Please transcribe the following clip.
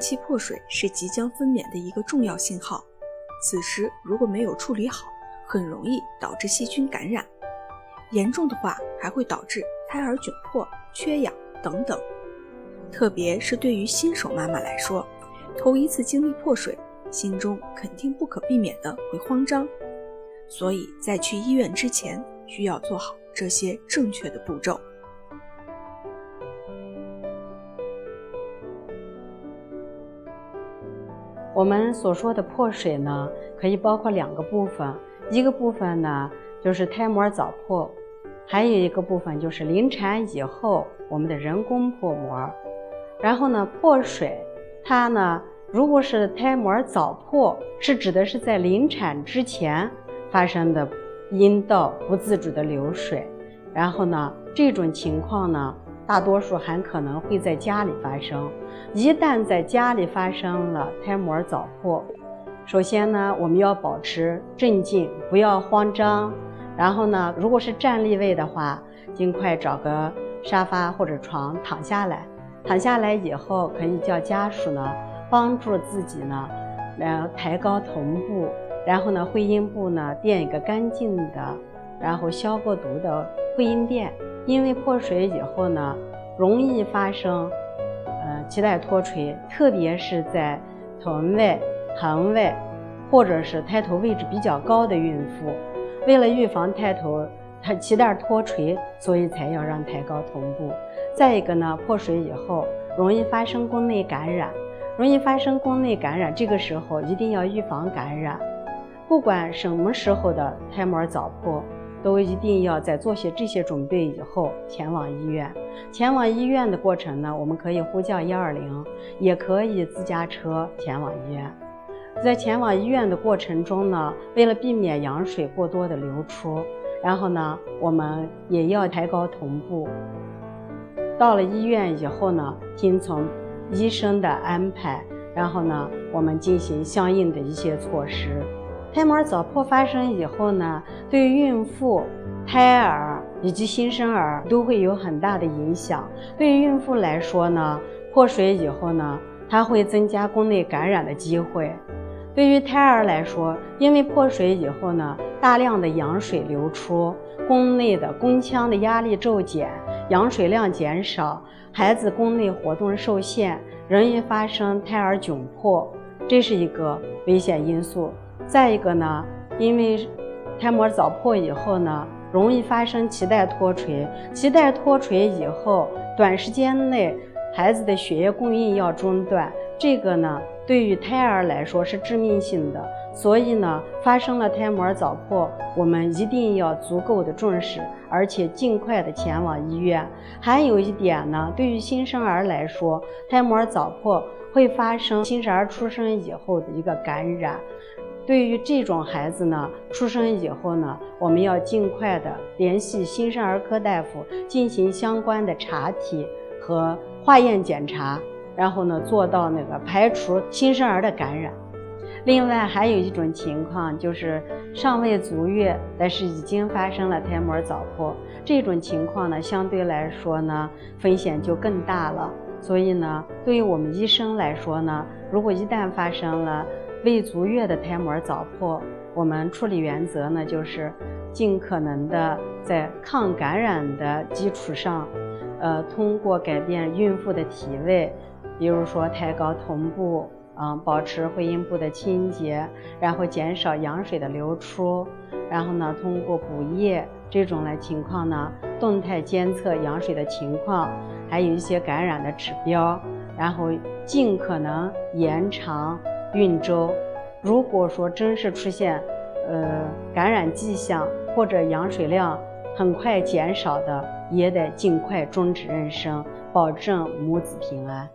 期破水是即将分娩的一个重要信号，此时如果没有处理好，很容易导致细菌感染，严重的话还会导致胎儿窘迫、缺氧等等。特别是对于新手妈妈来说，头一次经历破水，心中肯定不可避免的会慌张，所以在去医院之前，需要做好这些正确的步骤。我们所说的破水呢，可以包括两个部分，一个部分呢就是胎膜早破，还有一个部分就是临产以后我们的人工破膜。然后呢，破水，它呢，如果是胎膜早破，是指的是在临产之前发生的阴道不自主的流水。然后呢，这种情况呢，大多数还可能会在家里发生。一旦在家里发生了胎膜早破，首先呢，我们要保持镇静，不要慌张。然后呢，如果是站立位的话，尽快找个沙发或者床躺下来。躺下来以后，可以叫家属呢帮助自己呢，来抬高臀部，然后呢会阴部呢垫一个干净的，然后消过毒的会阴垫。因为破水以后呢，容易发生，呃脐带脱垂，特别是在臀外、横外，或者是胎头位置比较高的孕妇，为了预防胎头。它脐带脱垂，所以才要让抬高臀部。再一个呢，破水以后容易发生宫内感染，容易发生宫内感染，这个时候一定要预防感染。不管什么时候的胎膜早破，都一定要在做些这些准备以后前往医院。前往医院的过程呢，我们可以呼叫幺二零，也可以自家车前往医院。在前往医院的过程中呢，为了避免羊水过多的流出。然后呢，我们也要抬高臀部。到了医院以后呢，听从医生的安排，然后呢，我们进行相应的一些措施。胎膜早破发生以后呢，对孕妇、胎儿以及新生儿都会有很大的影响。对于孕妇来说呢，破水以后呢，它会增加宫内感染的机会。对于胎儿来说，因为破水以后呢，大量的羊水流出，宫内的宫腔的压力骤减，羊水量减少，孩子宫内活动受限，容易发生胎儿窘迫，这是一个危险因素。再一个呢，因为胎膜早破以后呢，容易发生脐带脱垂，脐带脱垂以后，短时间内孩子的血液供应要中断，这个呢。对于胎儿来说是致命性的，所以呢，发生了胎膜早破，我们一定要足够的重视，而且尽快的前往医院。还有一点呢，对于新生儿来说，胎膜早破会发生新生儿出生以后的一个感染。对于这种孩子呢，出生以后呢，我们要尽快的联系新生儿科大夫进行相关的查体和化验检查。然后呢，做到那个排除新生儿的感染。另外还有一种情况就是尚未足月，但是已经发生了胎膜早破，这种情况呢，相对来说呢，风险就更大了。所以呢，对于我们医生来说呢，如果一旦发生了未足月的胎膜早破，我们处理原则呢，就是尽可能的在抗感染的基础上，呃，通过改变孕妇的体位。比如说抬高臀部，嗯，保持会阴部的清洁，然后减少羊水的流出，然后呢，通过补液这种的情况呢，动态监测羊水的情况，还有一些感染的指标，然后尽可能延长孕周。如果说真是出现，呃，感染迹象或者羊水量很快减少的，也得尽快终止妊娠，保证母子平安。